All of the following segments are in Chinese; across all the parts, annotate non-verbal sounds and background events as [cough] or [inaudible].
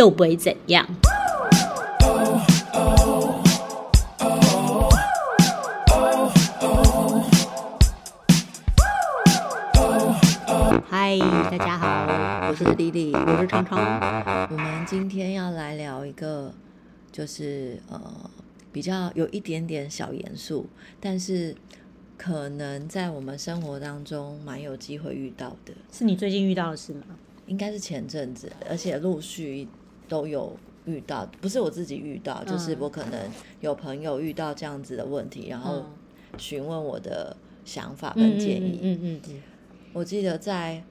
又不会怎样。嗨，大家好，我是丽丽，我是常常。我们今天要来聊一个，就是呃，比较有一点点小严肃，但是可能在我们生活当中蛮有机会遇到的。是你最近遇到的事吗？应该是前阵子，而且陆续都有遇到，不是我自己遇到，就是我可能有朋友遇到这样子的问题，然后询问我的想法跟建议。嗯嗯嗯。我记得在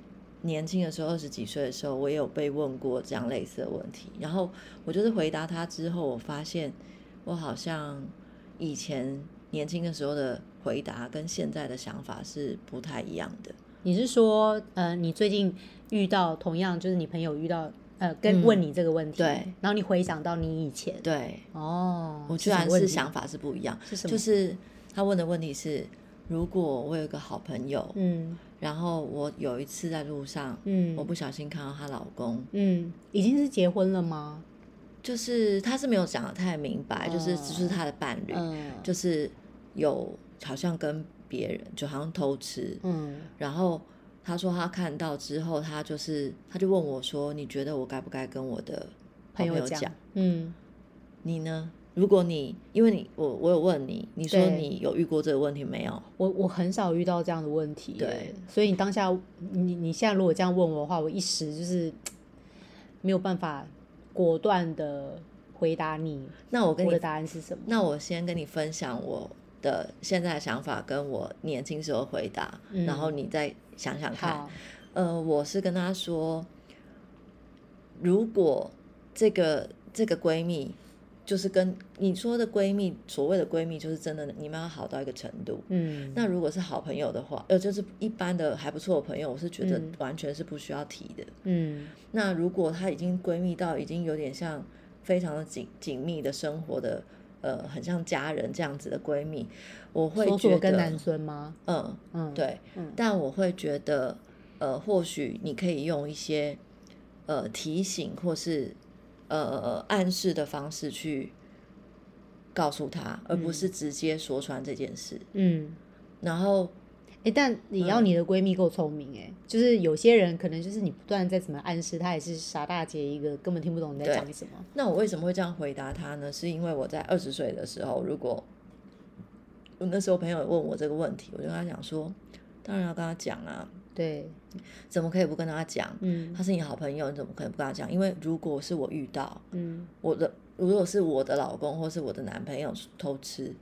年轻的时候，二十几岁的时候，我也有被问过这样类似的问题。然后我就是回答他之后，我发现我好像以前年轻的时候的回答跟现在的想法是不太一样的。你是说，呃，你最近遇到同样就是你朋友遇到呃跟问你这个问题，对，然后你回想到你以前，对，哦，我居然是想法是不一样，是什么？就是他问的问题是，如果我有一个好朋友，嗯。然后我有一次在路上，嗯，我不小心看到她老公，嗯，已经是结婚了吗？就是他是没有讲的太明白，就是只是他的伴侣，就是有好像跟别人就好像偷吃，嗯，然后他说他看到之后，他就是他就问我说，你觉得我该不该跟我的朋友讲？嗯，你呢？如果你因为你我我有问你，你说你有遇过这个问题没有？我我很少遇到这样的问题，对，所以你当下你你现在如果这样问我的话，我一时就是没有办法果断的回答你。那我跟你的答案是什么？那我先跟你分享我的现在的想法，跟我年轻时候回答，然后你再想想看。呃，我是跟她说，如果这个这个闺蜜。就是跟你说的闺蜜，所谓的闺蜜，就是真的你们要好到一个程度。嗯，那如果是好朋友的话，呃，就是一般的还不错的朋友，我是觉得完全是不需要提的。嗯，那如果她已经闺蜜到已经有点像非常的紧紧密的生活的，呃，很像家人这样子的闺蜜，我会觉得跟男孙吗？嗯嗯，对，嗯，但我会觉得，呃，或许你可以用一些呃提醒或是。呃，暗示的方式去告诉他，而不是直接说穿这件事。嗯，然后，哎，但你要你的闺蜜够聪明，哎，就是有些人可能就是你不断在怎么暗示，她也是傻大姐一个，根本听不懂你在讲什么。那我为什么会这样回答她呢？是因为我在二十岁的时候，如果我那时候朋友问我这个问题，我就跟他讲说，当然要跟他讲啊。对，怎么可以不跟他讲？嗯，他是你好朋友，你怎么可能不跟他讲？因为如果是我遇到，嗯，我的如果是我的老公或是我的男朋友偷吃，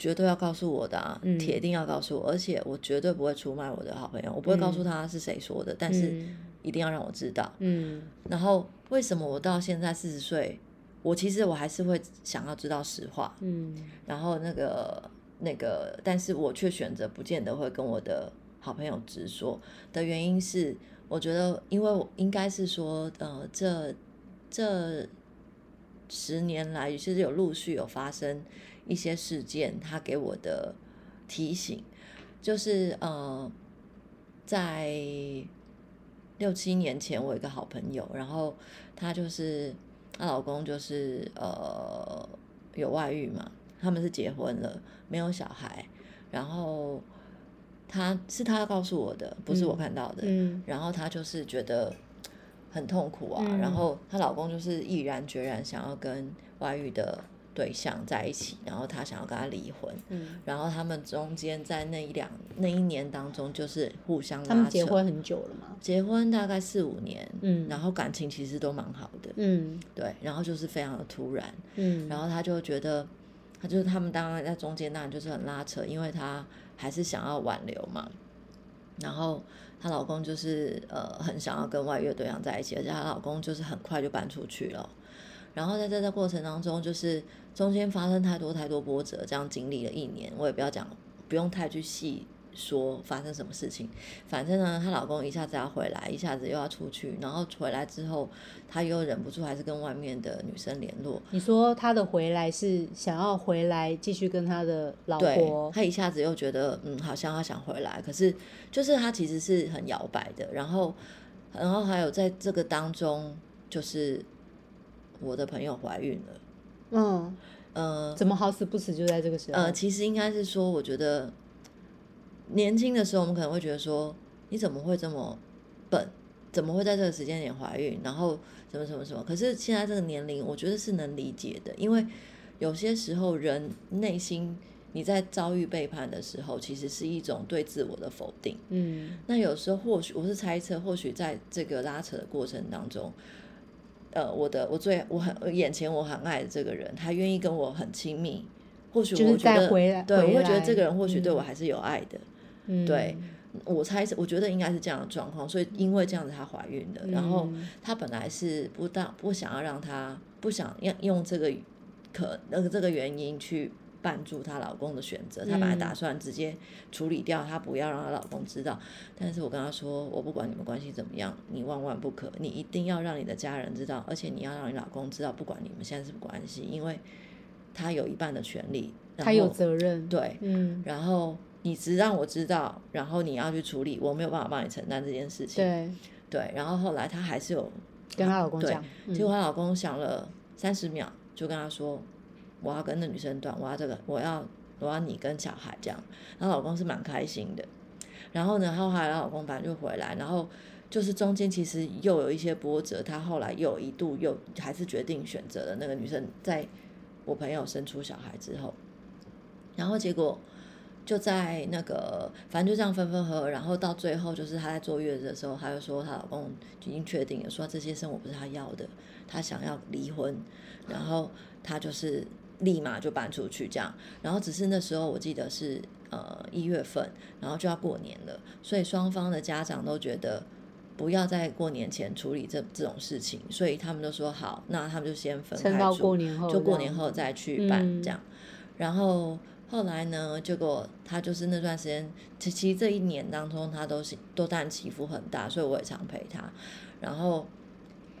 绝对要告诉我的啊，铁定要告诉我，而且我绝对不会出卖我的好朋友，我不会告诉他是谁说的，但是一定要让我知道。嗯，然后为什么我到现在四十岁，我其实我还是会想要知道实话。嗯，然后那个那个，但是我却选择不见得会跟我的。好朋友直说的原因是，我觉得，因为我应该是说，呃，这这十年来，其实有陆续有发生一些事件，他给我的提醒就是，呃，在六七年前，我有一个好朋友，然后她就是她老公就是呃有外遇嘛，他们是结婚了，没有小孩，然后。她是她告诉我的，不是我看到的。嗯，然后她就是觉得很痛苦啊。然后她老公就是毅然决然想要跟外遇的对象在一起，然后她想要跟他离婚。嗯，然后他们中间在那一两那一年当中，就是互相他们结婚很久了吗？结婚大概四五年。嗯，然后感情其实都蛮好的。嗯，对。然后就是非常的突然。嗯，然后他就觉得，他就是他们当然在中间当然就是很拉扯，因为他。还是想要挽留嘛，然后她老公就是呃很想要跟外遇对象在一起，而且她老公就是很快就搬出去了。然后在这个过程当中，就是中间发生太多太多波折，这样经历了一年，我也不要讲，不用太去细。说发生什么事情，反正呢，她老公一下子要回来，一下子又要出去，然后回来之后，她又忍不住还是跟外面的女生联络。你说她的回来是想要回来继续跟她的老婆？她一下子又觉得，嗯，好像她想回来，可是就是她其实是很摇摆的。然后，然后还有在这个当中，就是我的朋友怀孕了，嗯，呃怎么好死不死就在这个时候？呃，其实应该是说，我觉得年轻的时候，我们可能会觉得说，你怎么会这么笨？怎么会在这个时间点怀孕？然后什么什么什么？可是现在这个年龄，我觉得是能理解的，因为有些时候人内心你在遭遇背叛的时候，其实是一种对自我的否定。嗯那有时候或许我是猜测，或许在这个拉扯的过程当中，呃，我的我最我很眼前我很爱的这个人，他愿意跟我很亲密，或许就是我觉得对，我会觉得这个人或许对我嗯还是有爱的。嗯，对我猜是，我觉得应该是这样的状况，所以因为这样子她怀孕了，然后嗯她本来是不当不想要让她不想要用这个可那个这个原因去绊住她老公的选择，她本来打嗯算直接处理掉，她不要让她老公知道，但是我跟她说，我不管你们关系怎么样，你万万不可，你一定要让你的家人知道，而且你要让你老公知道，不管你们现在是什么关系，因为他有一半的权利，然他有责任。对，嗯，然后你只让我知道，然后你要去处理，我没有办法帮你承担这件事情。对，对然后后来她还是有，跟她老公讲，嗯结果她老公想了三十秒，就跟她说：“我要跟那女生断，我要这个，我要我要你跟小孩这样。”然后老公是蛮开心的。然后呢，后来她老公反正就回来，然后就是中间其实又有一些波折，她后来又一度又还是决定选择了那个女生，在我朋友生出小孩之后，然后结果就在那个，反正就这样分分合合，然后到最后就是她在坐月子的时候，她就说她老公已经确定了，说这些生活不是她要的，她想要离婚，然后她就是立马就搬出去这样，然后只是那时候我记得是呃一月份，然后就要过年了，所以双方的家长都觉得。不要在过年前处理这这种事情，所以他们都说好，那他们就先分开住过年后就过年后再去办嗯这样。然后后来呢，结果他就是那段时间，其其实这一年当中，他都是都担起伏很大，所以我也常陪他。然后，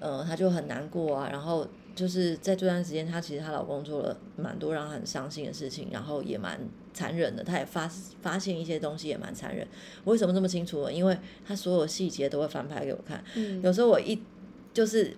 呃，她就很难过啊。然后就是在这段时间，她其实她老公做了蛮多让她很伤心的事情，然后也蛮残忍的。她也发发现一些东西也蛮残忍。我为什么这么清楚呢？因为她所有细节都会翻拍给我看。嗯有时候我一就是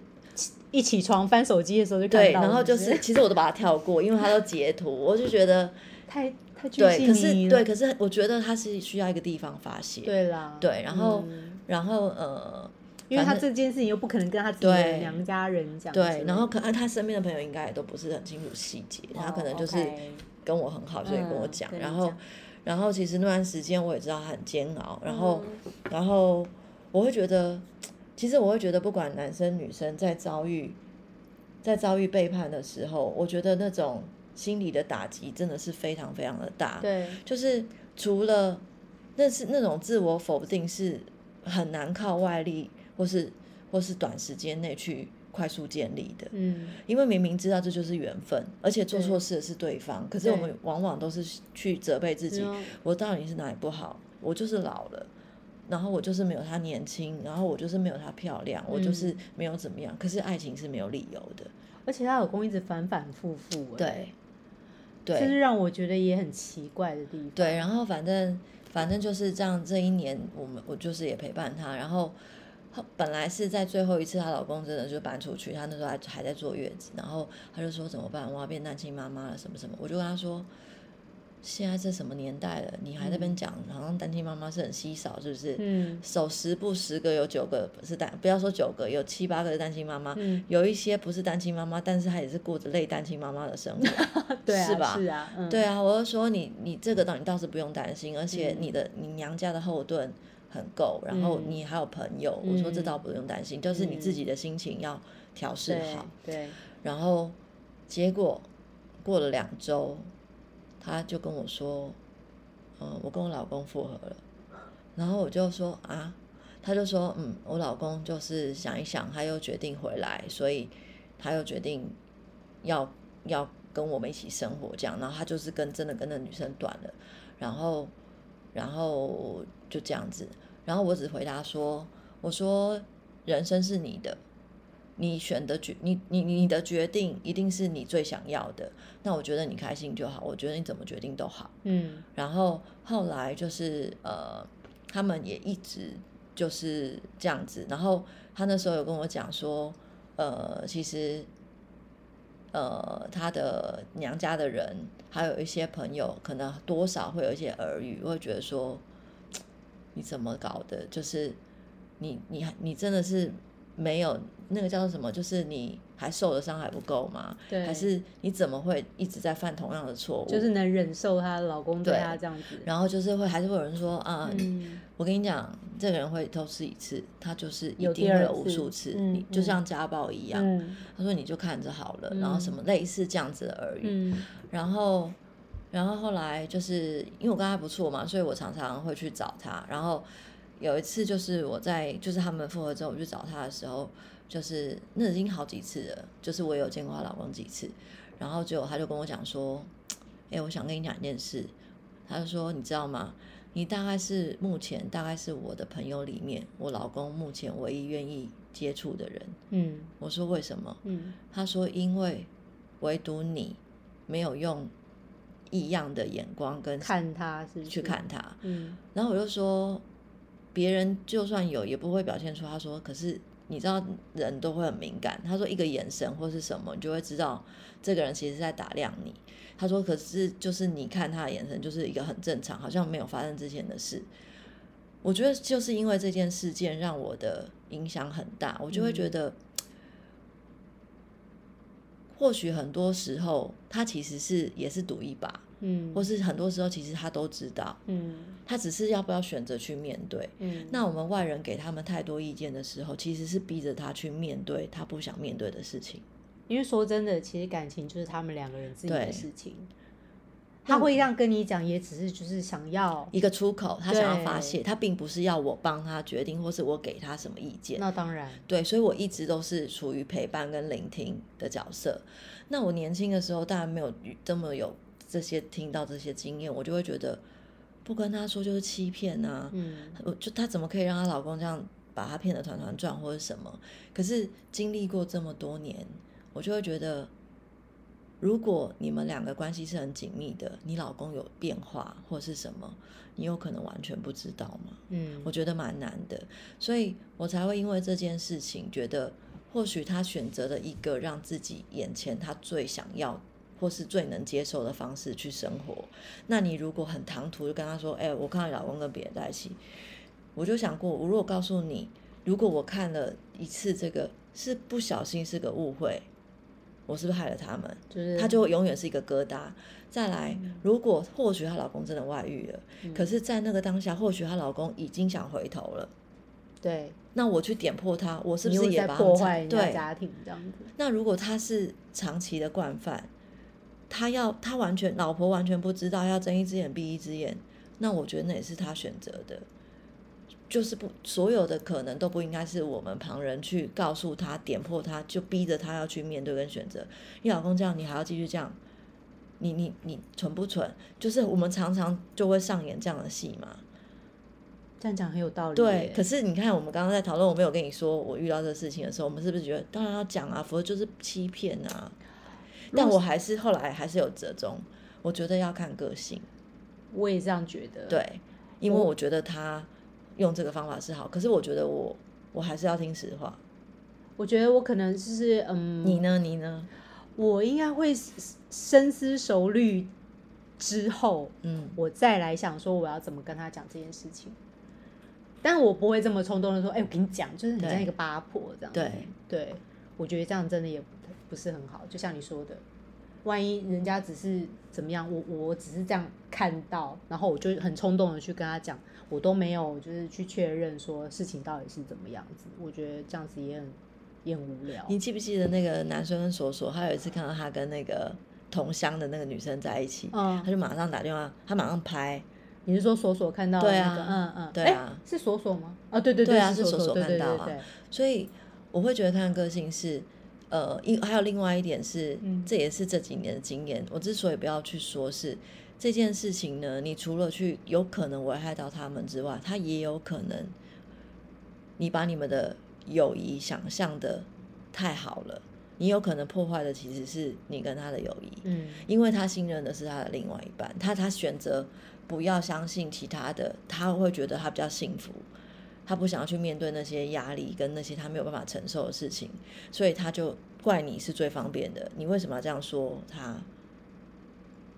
一起床翻手机的时候就看对，到，然后就是其实我都把它跳过，因为他都截图，我就觉得。[laughs] 太太具对，细可是对，可是我觉得他是需要一个地方发泄。对啦，对然后嗯然后呃，因为他这件事情又不可能跟他自己的对娘家人讲对，然后可能他身边的朋友应该也都不是很清楚细节，他可能就是跟我很好，所以跟我嗯讲。然后然后其实那段时间我也知道他很煎熬，然后、嗯然后我会觉得，其实我会觉得不管男生女生在遭遇在遭遇背叛的时候，我觉得那种心理的打击真的是非常非常的大。对就是除了那是那种自我否定是很难靠外力或是或是短时间内去快速建立的，嗯因为明明知道这就是缘分，而且做错事的是对方，可是我们往往都是去责备自己，我到底是哪里不好？我就是老了。然后我就是没有她年轻，然后我就是没有她漂亮，我就是没有怎么样。可是爱情是没有理由的，而且她老公一直反反复复，哎，对，对，这是让我觉得也很奇怪的地方。对，然后反正反正就是这样，这一年我们我就是也陪伴她，然后后本来是在最后一次，她老公真的就搬出去，她那时候还还在坐月子，然后她就说怎么办，我要变单亲妈妈了，什么什么，我就跟她说。现在这什么年代了？你还在那边讲，好像单亲妈妈是很稀少，是不是？嗯手十不十个有九个是单，不要说九个，有七八个是单亲妈妈，嗯，有一些不是单亲妈妈，但是她也是过着类单亲妈妈的生活。[laughs] 对啊，是吧是啊，嗯，对啊，我就说你你这个倒你倒是不用担心，而且嗯你的、你娘家的后盾很够，然后嗯。你还有朋友，我说这嗯。倒不用担心，就是你自己的心情要调试对好。对，然后结果过了两周，他就跟我说，嗯，我跟我老公复合了，然后我就说啊，他就说，嗯，我老公就是想一想，他又决定回来，所以他又决定要要跟我们一起生活这样，然后他就是跟真的跟那女生断了，然后然后就这样子，然后我只回答说，我说人生是你的，你选的决你你你的决定一定是你最想要的，那我觉得你开心就好，我觉得你怎么决定都好。嗯然后后来就是呃，他们也一直就是这样子。然后他那时候有跟我讲说，呃，其实呃他的娘家的人，还有一些朋友，可能多少会有一些耳语，会觉得说 [tsk] 你怎么搞的？就是你你你真的是没有那个叫做什么？就是你还受的伤还不够吗？对还是你怎么会一直在犯同样的错误？就是能忍受她老公对对她这样子。然后就是会还是会有人说啊，嗯，我跟你讲，这个人会偷吃一次，他就是一有定会有无数次，嗯你就嗯像家暴一样。嗯他说你就看着好了，然后什么类似这样子的耳语，嗯然后然后后来就是因为我跟他不错嘛，所以我常常会去找他。然后有一次就是我在就是他们复合之后，我去找他的时候，就是那已经好几次了，就是我有见过她老公几次，然后结果他就跟我讲说，哎、我想跟你讲一件事，他就说你知道吗？你大概是目前大概是我的朋友里面，我老公目前唯一愿意接触的人。嗯我说为什么？嗯他说因为唯独你没有用异样的眼光跟看她是不是去，看他，嗯然后我就说，别人就算有也不会表现出。他说，可是你知道人都会很敏感。他说一个眼神或是什么，你就会知道这个人其实在打量你。他说，可是就是你看他的眼神，就是一个很正常，好像没有发生之前的事。我觉得就是因为这件事件让我的影响很大，我就会觉得，或许很多时候他其实是也是赌一把，嗯，或是很多时候其实他都知道，嗯他只是要不要选择去面对。嗯，那我们外人给他们太多意见的时候，其实是逼着他去面对他不想面对的事情。因为说真的，其实感情就是他们两个人自己的事情。他会这样跟你讲，也只是就是想要，一个出口，他想要发泄，他并不是要我帮他决定，或是我给他什么意见。那当然，对，所以我一直都是处于陪伴跟聆听的角色。那我年轻的时候，当然没有这么有这些听到这些经验，我就会觉得不跟他说就是欺骗啊。嗯我就她怎么可以让她老公这样把她骗得团团转或者什么？可是经历过这么多年，我就会觉得，如果你们两个关系是很紧密的，你老公有变化或是什么，你有可能完全不知道吗？嗯我觉得蛮难的，所以我才会因为这件事情觉得，或许他选择了一个让自己眼前他最想要或是最能接受的方式去生活。那你如果很唐突就跟他说：“哎、我看到你老公跟别人在一起。”我就想过，我如果告诉你，如果我看了一次这个是不小心是个误会，我是不是害了他们？就是他就会永远是一个疙瘩。再来，嗯如果或许她老公真的外遇了，可是，在那个当下，或许她老公已经想回头了。对，那我去点破他，我是不是也把他对？家庭这样子？那如果他是长期的惯犯，他要他完全老婆完全不知道，要睁一只眼闭一只眼，那我觉得那也是他选择的，就是不所有的可能都不应该是我们旁人去告诉他点破他，就逼着他要去面对跟选择。你老公这样，你还要继续这样，你你你蠢不蠢？就是我们常常就会上演这样的戏嘛。这样讲很有道理对。，可是你看，我们刚刚在讨论，我没有跟你说我遇到这个事情的时候，我们是不是觉得当然要讲啊，否则就是欺骗啊？但我还是后来还是有折中，我觉得要看个性，我也这样觉得。，对，因为我我觉得他用这个方法是好，可是我觉得我我还是要听实话。我觉得我可能就是嗯，你呢？你呢？我应该会深思熟虑之后，嗯，我再来想说我要怎么跟他讲这件事情。但我不会这么冲动的说，哎、我跟你讲，就是你像对一个八婆这样子。对对，我觉得这样真的也不不是很好。就像你说的，万一人家只是怎么样，我我只是这样看到，然后我就很冲动的去跟他讲，我都没有就是去确认说事情到底是怎么样子。我觉得这样子也很也很无聊。你记不记得那个男生跟索索，他有一次看到他跟那个同乡的那个女生在一起，嗯他就马上打电话，他马上拍，你是说索索看到的对那个？啊嗯嗯，对啊是索索吗？啊，对对对啊是是锁锁对对看到啊对对所以我会觉得他的个性是，呃，因还有另外一点是，嗯这也是这几年的经验。我之所以不要去说是这件事情呢，你除了去有可能危害到他们之外，他也有可能你把你们的友谊想象的太好了，你有可能破坏的其实是你跟他的友谊。嗯因为他信任的是他的另外一半，他他选择不要相信其他的，他会觉得他比较幸福，他不想要去面对那些压力跟那些他没有办法承受的事情，所以他就怪你是最方便的，你为什么要这样说他？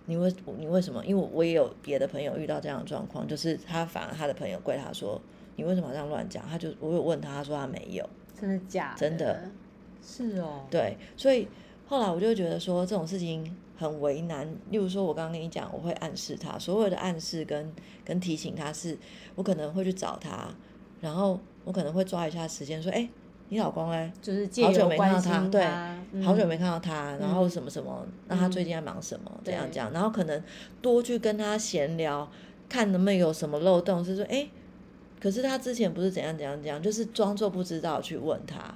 你为你为什么？因为我也有别的朋友遇到这样的状况，就是他反而他的朋友怪他说你为什么这样乱讲？他就我有问他，他说他没有，真的假？真的，是哦。对，所以后来我就觉得说这种事情很为难。例如说，我刚刚跟你讲，我会暗示他，所有的暗示跟跟提醒他是，我可能会去找他，然后我可能会抓一下时间说，哎。你老公哎？就是好久没看到他，对，好久没看到他，然后什么什么，那他最近在忙什么？这样讲，然后可能多去跟他闲聊，看能不能有什么漏洞，是说，哎，可是他之前不是怎样怎样怎样，就是装作不知道去问他，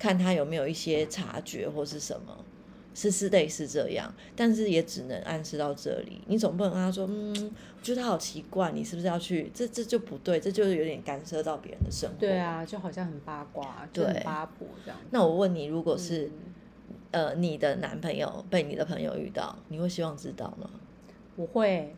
看他有没有一些察觉或是什么。是是类似这样，但是也只能暗示到这里。你总不能跟他说，嗯，我觉得他好奇怪，你是不是要去？这这就不对，这就是有点干涉到别人的生活。对啊，就好像很八卦，就很八婆这样。那我问你，如果是呃你的男朋友被你的朋友遇到，你会希望知道吗？我会，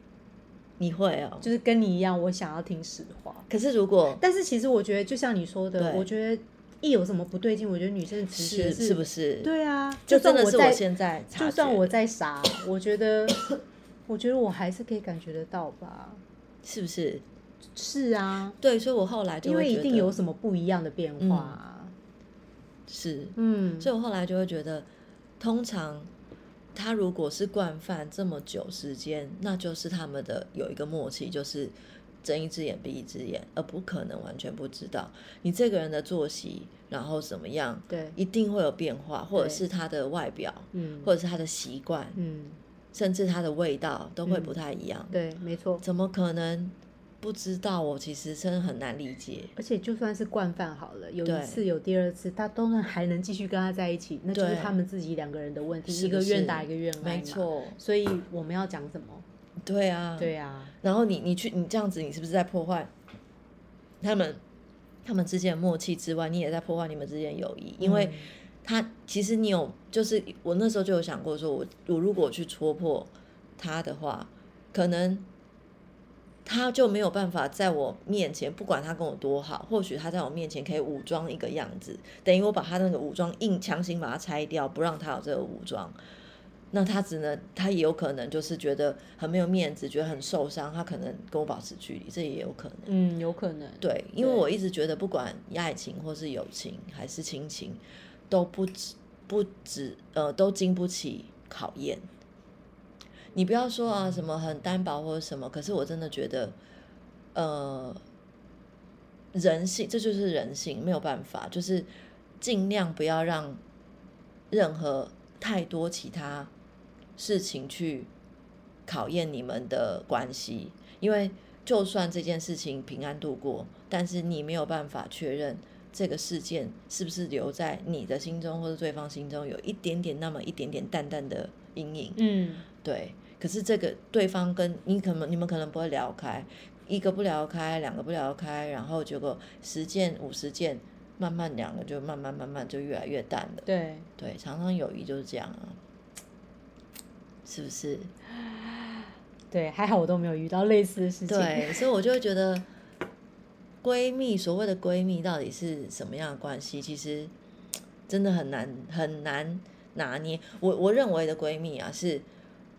你会哦，就是跟你一样，我想要听实话。可是如果，但是其实我觉得，就像你说的，我觉得。一有什么不对劲，我觉得女生直觉是是不是？对啊，就真的是我现在，就算我在傻，我觉得，我觉得我还是可以感觉得到吧？是不是？是啊，对，所以我后来就因为一定有什么不一样的变化，是，嗯，所以我后来就会觉得，通常他如果是惯犯这么久时间，那就是他们的有一个默契，就是。睁一只眼闭一只眼，而不可能完全不知道你这个人的作息，然后怎么样？对，一定会有变化，或者是他的外表，嗯，或者是他的习惯，嗯，甚至他的味道都会不太一样。对，没错。怎么可能不知道？我其实真的很难理解。而且就算是惯犯好了，有一次有第二次，他都能还能继续跟他在一起，那就是他们自己两个人的问题，一个愿打一个愿挨没错。所以我们要讲什么？对啊，对啊，然后你你去你这样子，你是不是在破坏他们他们之间的默契之外，你也在破坏你们之间的友谊？因为他其实你有，就是我那时候就有想过，说我我如果去戳破他的话，可能他就没有办法在我面前，不管他跟我多好，或许他在我面前可以武装一个样子，等于我把他那个武装硬强行把它拆掉，不让他有这个武装。那他只能，他也有可能就是觉得很没有面子，觉得很受伤，他可能跟我保持距离，这也有可能。嗯，有可能。对，因为我一直觉得，不管爱情或是友情还是亲情，都不止不止呃，都经不起考验。你不要说啊，什么很单薄或者什么，可是我真的觉得，呃，人性这就是人性，没有办法，就是尽量不要让任何太多其他。事情去考验你们的关系，因为就算这件事情平安度过，但是你没有办法确认这个事件是不是留在你的心中或者对方心中有一点点那么一点点淡淡的阴影。嗯，对。可是这个对方跟你可能你们可能不会聊开，一个不聊开，两个不聊开，然后结果十件五十件，慢慢两个就慢慢慢慢就越来越淡了。对对，常常友谊就是这样啊。是不是？[sighs] 对，还好我都没有遇到类似的事情。对，[laughs] 所以我就会觉得，闺蜜所谓的闺蜜到底是什么样的关系？其实真的很难很难拿捏。我我认为的闺蜜啊，是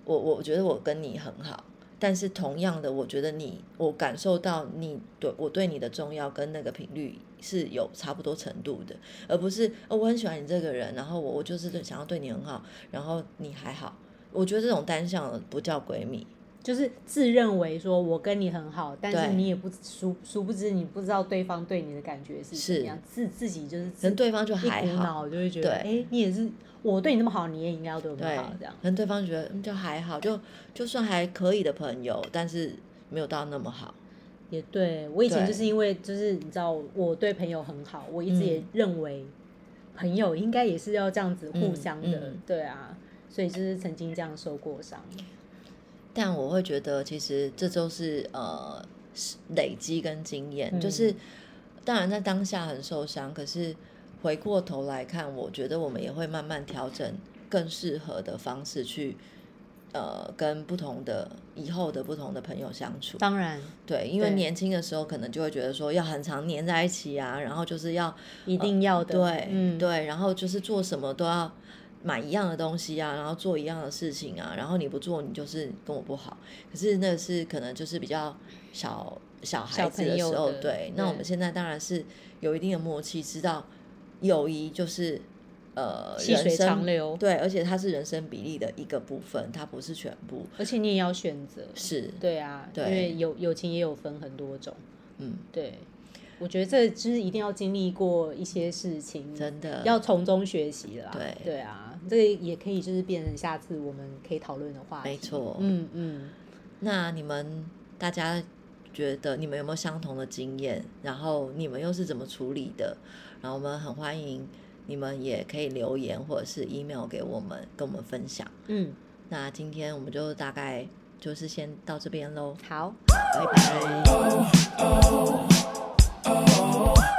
我我觉得我跟你很好，但是同样的，我觉得你我感受到你对我对你的重要跟那个频率是有差不多程度的，而不是哦我很喜欢你这个人，然后我我就是想要对你很好，然后你还好。我觉得这种单向的不叫闺蜜，就是自认为说我跟你很好，但是你也不殊殊不知你不知道对方对你的感觉是怎么样，自自己就是可能对方就还好，就会觉得哎，你也是我对你那么好，你也应该要对我好这样。跟对方觉得就还好，就就算还可以的朋友，但是没有到那么好。也对我以前就是因为就是你知道我对朋友很好，我一直也认为朋友应该也是要这样子互相的，对啊。所以就是曾经这样受过伤，但我会觉得其实这都是呃累积跟经验，就是当然在当下很受伤，可是回过头来看，我觉得我们也会慢慢调整更适合的方式去呃跟不同的以后的不同的朋友相处。当然对，因为年轻的时候可能就会觉得说要很常黏在一起啊，然后就是要一定要的，对，嗯，对，然后就是做什么都要买一样的东西啊，然后做一样的事情啊，然后你不做，你就是跟我不好。可是那是可能就是比较小小孩子的时候，对。那我们现在当然是有一定的默契，知道友谊就是呃细水长流对，而且它是人生比例的一个部分，它不是全部。而且你也要选择，是，对啊，对因为友友情也有分很多种，嗯，对，我觉得这就是一定要经历过一些事情，真的要从中学习啦。对对啊，这个也可以就是变成下次我们可以讨论的话题。没错嗯嗯，那你们大家觉得你们有没有相同的经验？然后你们又是怎么处理的？然后我们很欢迎你们也可以留言或者是 email 给我们，跟我们分享。嗯，那今天我们就大概就是先到这边喽，好。拜拜。oh.